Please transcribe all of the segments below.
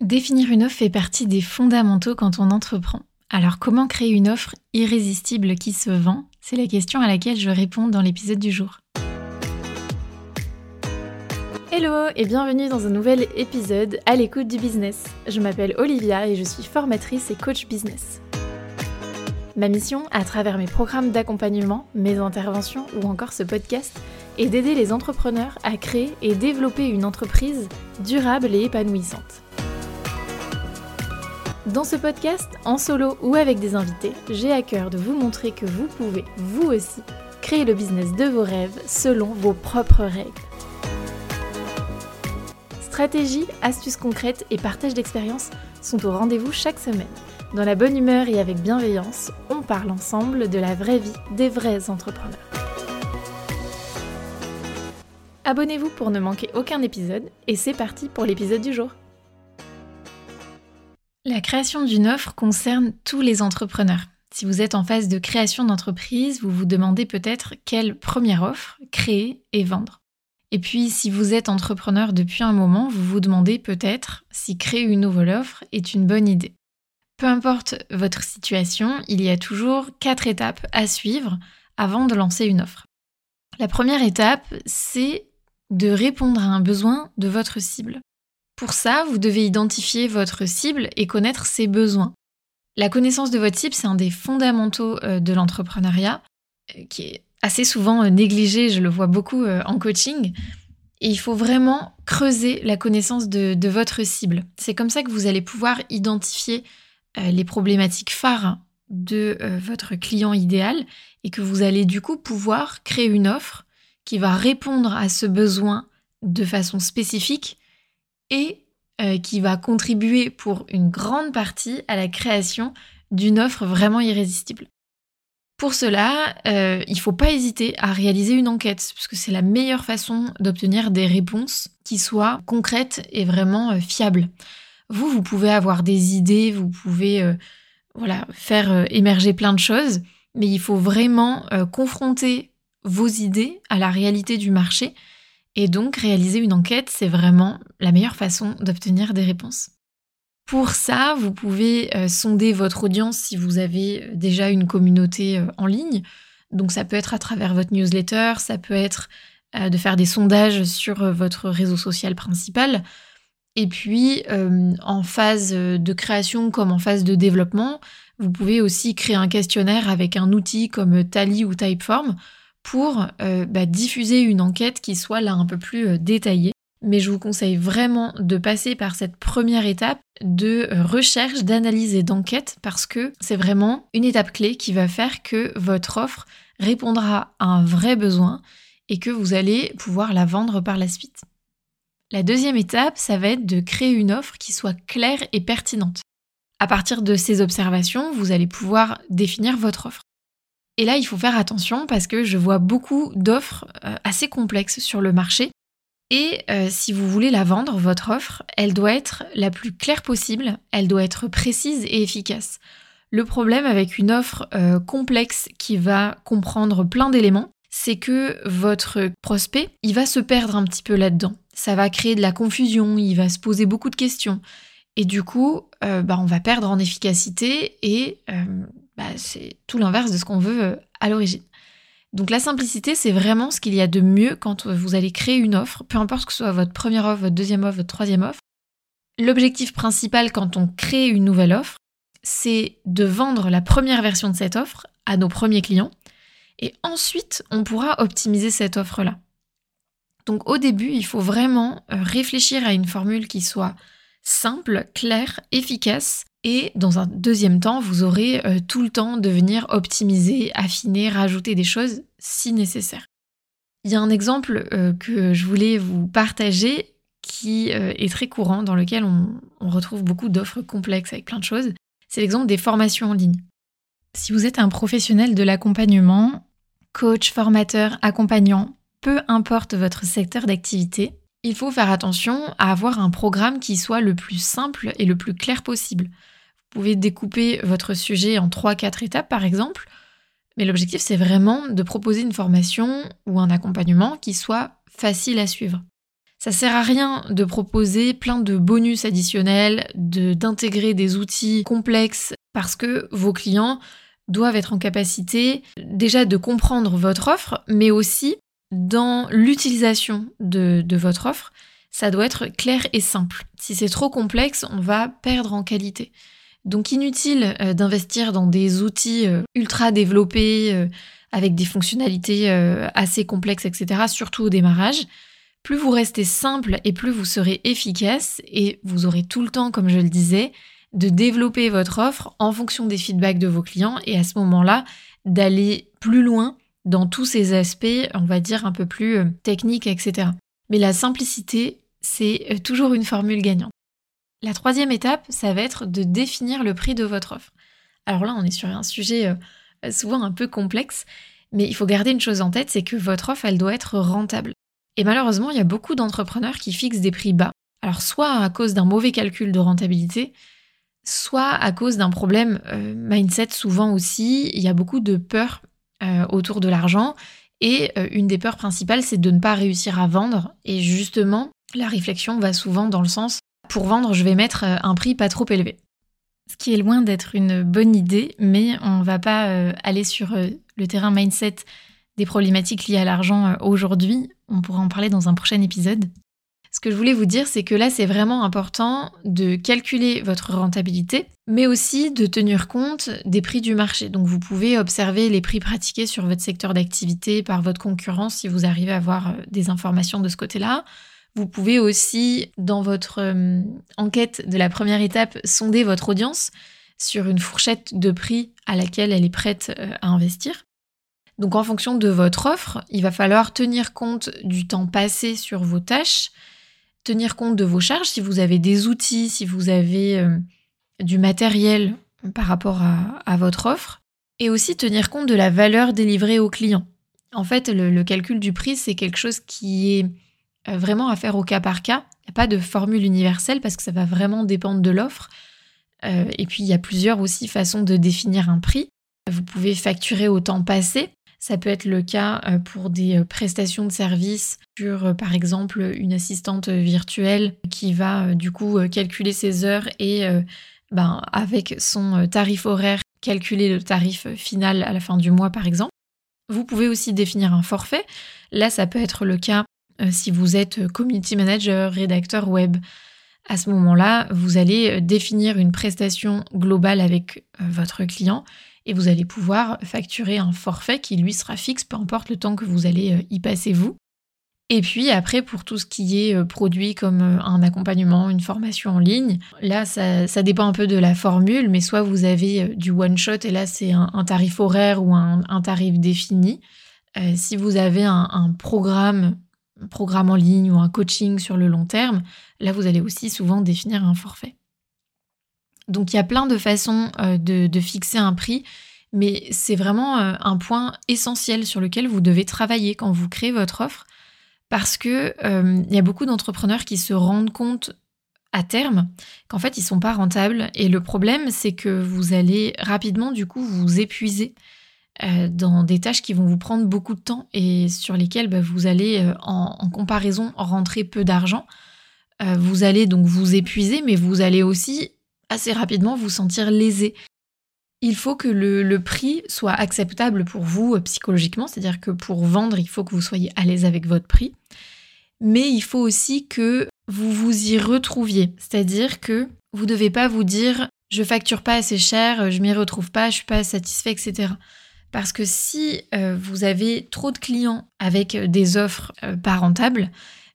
Définir une offre fait partie des fondamentaux quand on entreprend. Alors comment créer une offre irrésistible qui se vend? C'est la question à laquelle je réponds dans l'épisode du jour. Hello et bienvenue dans un nouvel épisode à l'écoute du business. Je m'appelle Olivia et je suis formatrice et coach business. Ma mission, à travers mes programmes d'accompagnement, mes interventions ou encore ce podcast, est d'aider les entrepreneurs à créer et développer une entreprise durable et épanouissante. Dans ce podcast, en solo ou avec des invités, j'ai à cœur de vous montrer que vous pouvez, vous aussi, créer le business de vos rêves selon vos propres règles. Stratégie, astuces concrètes et partage d'expériences sont au rendez-vous chaque semaine. Dans la bonne humeur et avec bienveillance, on parle ensemble de la vraie vie des vrais entrepreneurs. Abonnez-vous pour ne manquer aucun épisode et c'est parti pour l'épisode du jour. La création d'une offre concerne tous les entrepreneurs. Si vous êtes en phase de création d'entreprise, vous vous demandez peut-être quelle première offre créer et vendre. Et puis, si vous êtes entrepreneur depuis un moment, vous vous demandez peut-être si créer une nouvelle offre est une bonne idée. Peu importe votre situation, il y a toujours quatre étapes à suivre avant de lancer une offre. La première étape, c'est de répondre à un besoin de votre cible. Pour ça, vous devez identifier votre cible et connaître ses besoins. La connaissance de votre cible, c'est un des fondamentaux euh, de l'entrepreneuriat, euh, qui est assez souvent euh, négligé, je le vois beaucoup en coaching. Et il faut vraiment creuser la connaissance de, votre cible. C'est comme ça que vous allez pouvoir identifier les problématiques phares de votre client idéal et que vous allez du coup pouvoir créer une offre qui va répondre à ce besoin de façon spécifique et euh, qui va contribuer pour une grande partie à la création d'une offre vraiment irrésistible. Pour cela, euh, il ne faut pas hésiter à réaliser une enquête, parce que c'est la meilleure façon d'obtenir des réponses qui soient concrètes et vraiment euh, fiables. Vous, vous pouvez avoir des idées, vous pouvez voilà, faire émerger plein de choses, mais il faut vraiment confronter vos idées à la réalité du marché et donc, réaliser une enquête, c'est vraiment la meilleure façon d'obtenir des réponses. Pour ça, vous pouvez euh, sonder votre audience si vous avez euh, déjà une communauté euh, en ligne. Donc ça peut être à travers votre newsletter, ça peut être de faire des sondages sur votre réseau social principal. Et puis, en phase de création comme en phase de développement, vous pouvez aussi créer un questionnaire avec un outil comme Tally ou Typeform pour euh, bah, diffuser une enquête qui soit là un peu plus euh, détaillée. Mais je vous conseille vraiment de passer par cette première étape de euh, recherche, d'analyse et d'enquête parce que c'est vraiment une étape clé qui va faire que votre offre répondra à un vrai besoin et que vous allez pouvoir la vendre par la suite. La deuxième étape, ça va être de créer une offre qui soit claire et pertinente. À partir de ces observations, vous allez pouvoir définir votre offre. Et là, il faut faire attention parce que je vois beaucoup d'offres euh, assez complexes sur le marché. Et euh, si vous voulez la vendre, votre offre, elle doit être la plus claire possible, elle doit être précise et efficace. Le problème avec une offre euh, complexe qui va comprendre plein d'éléments, c'est que votre prospect, il va se perdre un petit peu là-dedans. Ça va créer de la confusion, il va se poser beaucoup de questions. Et du coup, bah, on va perdre en efficacité et bah, c'est tout l'inverse de ce qu'on veut euh, à l'origine. Donc la simplicité, c'est vraiment ce qu'il y a de mieux quand vous allez créer une offre, peu importe que ce soit votre première offre, votre deuxième offre, votre troisième offre. L'objectif principal quand on crée une nouvelle offre, c'est de vendre la première version de cette offre à nos premiers clients et ensuite on pourra optimiser cette offre-là. Donc au début, il faut vraiment euh, réfléchir à une formule qui soit simple, claire, efficace et dans un deuxième temps, vous aurez euh, tout le temps de venir optimiser, affiner, rajouter des choses si nécessaire. Il y a un exemple euh, que je voulais vous partager qui euh, est très courant, dans lequel on, on retrouve beaucoup d'offres complexes avec plein de choses. C'est l'exemple des formations en ligne. Si vous êtes un professionnel de l'accompagnement, coach, formateur, accompagnant, peu importe votre secteur d'activité, il faut faire attention à avoir un programme qui soit le plus simple et le plus clair possible. Vous pouvez découper votre sujet en 3-4 étapes par exemple, mais l'objectif c'est vraiment de proposer une formation ou un accompagnement qui soit facile à suivre. Ça sert à rien de proposer plein de bonus additionnels, de d'intégrer des outils complexes parce que vos clients doivent être en capacité déjà de comprendre votre offre, mais aussi dans l'utilisation de, votre offre, ça doit être clair et simple. Si c'est trop complexe, on va perdre en qualité. Donc inutile euh, d'investir dans des outils euh, ultra développés, euh, avec des fonctionnalités assez complexes, etc., surtout au démarrage. Plus vous restez simple et plus vous serez efficace et vous aurez tout le temps, comme je le disais, de développer votre offre en fonction des feedbacks de vos clients et à ce moment-là, d'aller plus loin dans tous ces aspects, on va dire, un peu plus techniques, etc. Mais la simplicité, c'est toujours une formule gagnante. La troisième étape, ça va être de définir le prix de votre offre. Alors là, on est sur un sujet euh, souvent un peu complexe, mais il faut garder une chose en tête, c'est que votre offre, elle doit être rentable. Et malheureusement, il y a beaucoup d'entrepreneurs qui fixent des prix bas. Alors soit à cause d'un mauvais calcul de rentabilité, soit à cause d'un problème euh, mindset souvent aussi. Il y a beaucoup de peur euh, autour de l'argent et une des peurs principales, c'est de ne pas réussir à vendre. Et justement, la réflexion va souvent dans le sens pour vendre, je vais mettre euh, un prix pas trop élevé. Ce qui est loin d'être une bonne idée, mais on ne va pas euh, aller sur euh, le terrain mindset des problématiques liées à l'argent aujourd'hui. On pourra en parler dans un prochain épisode. Ce que je voulais vous dire, c'est que là, c'est vraiment important de calculer votre rentabilité, mais aussi de tenir compte des prix du marché. Donc, vous pouvez observer les prix pratiqués sur votre secteur d'activité par votre concurrence si vous arrivez à avoir des informations de ce côté-là. Vous pouvez aussi, dans votre euh, enquête de la première étape, sonder votre audience sur une fourchette de prix à laquelle elle est prête euh, à investir. Donc en fonction de votre offre, il va falloir tenir compte du temps passé sur vos tâches, tenir compte de vos charges, si vous avez des outils, si vous avez euh, du matériel par rapport à, votre offre, et aussi tenir compte de la valeur délivrée au client. En fait, le calcul du prix, c'est quelque chose qui est euh, vraiment à faire au cas par cas. Il n'y a pas de formule universelle parce que ça va vraiment dépendre de l'offre. Euh, et puis, il y a plusieurs aussi façons de définir un prix. Vous pouvez facturer au temps passé. Ça peut être le cas euh, pour des prestations de services sur, par exemple, une assistante virtuelle qui va du coup calculer ses heures et ben, avec son tarif horaire, calculer le tarif final à la fin du mois, par exemple. Vous pouvez aussi définir un forfait. Là, ça peut être le cas euh, si vous êtes euh, community manager, rédacteur web, à ce moment-là, vous allez euh, définir une prestation globale avec votre client et vous allez pouvoir facturer un forfait qui lui sera fixe, peu importe le temps que vous allez y passer vous. Et puis après, pour tout ce qui est produit comme un accompagnement, une formation en ligne, là, ça, dépend un peu de la formule, mais soit vous avez du one-shot et là, c'est un, tarif horaire ou un, tarif défini. si vous avez un programme programme en ligne ou un coaching sur le long terme, là vous allez aussi souvent définir un forfait. Donc il y a plein de façons euh, de, fixer un prix, mais c'est vraiment euh, un point essentiel sur lequel vous devez travailler quand vous créez votre offre, parce que euh, y a beaucoup d'entrepreneurs qui se rendent compte à terme qu'en fait ils sont pas rentables et le problème c'est que vous allez rapidement du coup vous épuiser dans des tâches qui vont vous prendre beaucoup de temps et sur lesquelles bah, vous allez, en, comparaison, rentrer peu d'argent. Vous allez donc vous épuiser, mais vous allez aussi assez rapidement vous sentir lésé. Il faut que le, prix soit acceptable pour vous psychologiquement, c'est-à-dire que pour vendre, il faut que vous soyez à l'aise avec votre prix, mais il faut aussi que vous vous y retrouviez, c'est-à-dire que vous ne devez pas vous dire je facture pas assez cher, je m'y retrouve pas, je suis pas satisfait, etc. Parce que si euh, vous avez trop de clients avec euh, des offres euh, pas rentables,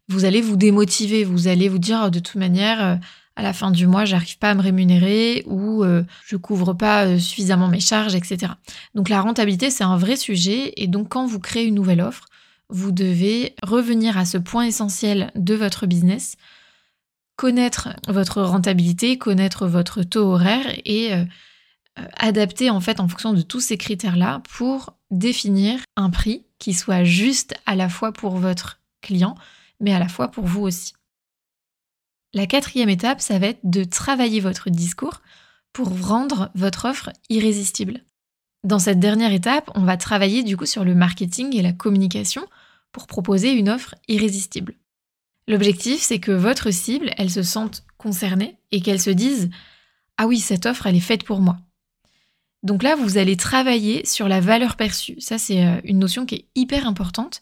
vous allez vous démotiver, vous allez vous dire oh, de toute manière, à la fin du mois, j'arrive pas à me rémunérer ou je couvre pas suffisamment mes charges, etc. Donc la rentabilité, c'est un vrai sujet et donc quand vous créez une nouvelle offre, vous devez revenir à ce point essentiel de votre business, connaître votre rentabilité, connaître votre taux horaire et euh, adapter en fait en fonction de tous ces critères-là pour définir un prix qui soit juste à la fois pour votre client, mais à la fois pour vous aussi. La quatrième étape, ça va être de travailler votre discours pour rendre votre offre irrésistible. Dans cette dernière étape, on va travailler du coup sur le marketing et la communication pour proposer une offre irrésistible. L'objectif, c'est que votre cible, elle se sente concernée et qu'elle se dise Ah oui, cette offre, elle est faite pour moi. Donc là, vous allez travailler sur la valeur perçue. Ça, c'est euh, une notion qui est hyper importante.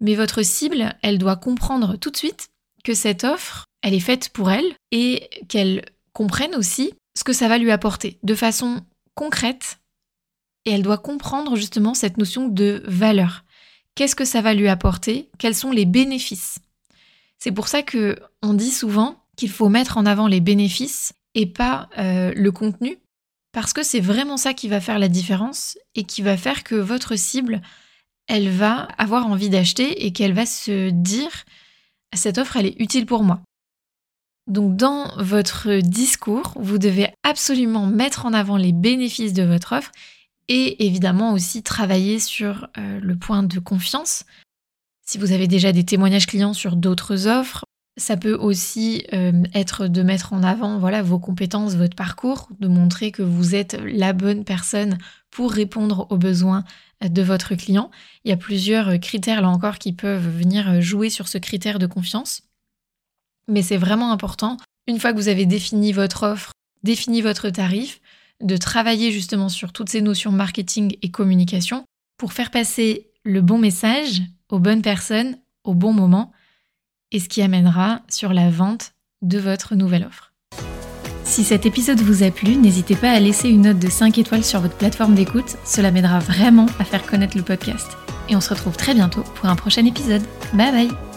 Mais votre cible, elle doit comprendre tout de suite que cette offre, elle est faite pour elle et qu'elle comprenne aussi ce que ça va lui apporter de façon concrète. Et elle doit comprendre justement cette notion de valeur. Qu'est-ce que ça va lui apporter? Quels sont les bénéfices? C'est pour ça que on dit souvent qu'il faut mettre en avant les bénéfices et pas euh, le contenu parce que c'est vraiment ça qui va faire la différence et qui va faire que votre cible, elle va avoir envie d'acheter et qu'elle va se dire cette offre, elle est utile pour moi. Donc dans votre discours, vous devez absolument mettre en avant les bénéfices de votre offre et évidemment aussi travailler sur euh, le point de confiance. Si vous avez déjà des témoignages clients sur d'autres offres, ça peut aussi euh, être de mettre en avant voilà, vos compétences, votre parcours, de montrer que vous êtes la bonne personne pour répondre aux besoins de votre client. Il y a plusieurs critères là encore qui peuvent venir jouer sur ce critère de confiance. Mais c'est vraiment important, une fois que vous avez défini votre offre, défini votre tarif, de travailler justement sur toutes ces notions marketing et communication pour faire passer le bon message aux bonnes personnes au bon moment et ce qui amènera sur la vente de votre nouvelle offre. Si cet épisode vous a plu, n'hésitez pas à laisser une note de 5 étoiles sur votre plateforme d'écoute, cela m'aidera vraiment à faire connaître le podcast. Et on se retrouve très bientôt pour un prochain épisode. Bye bye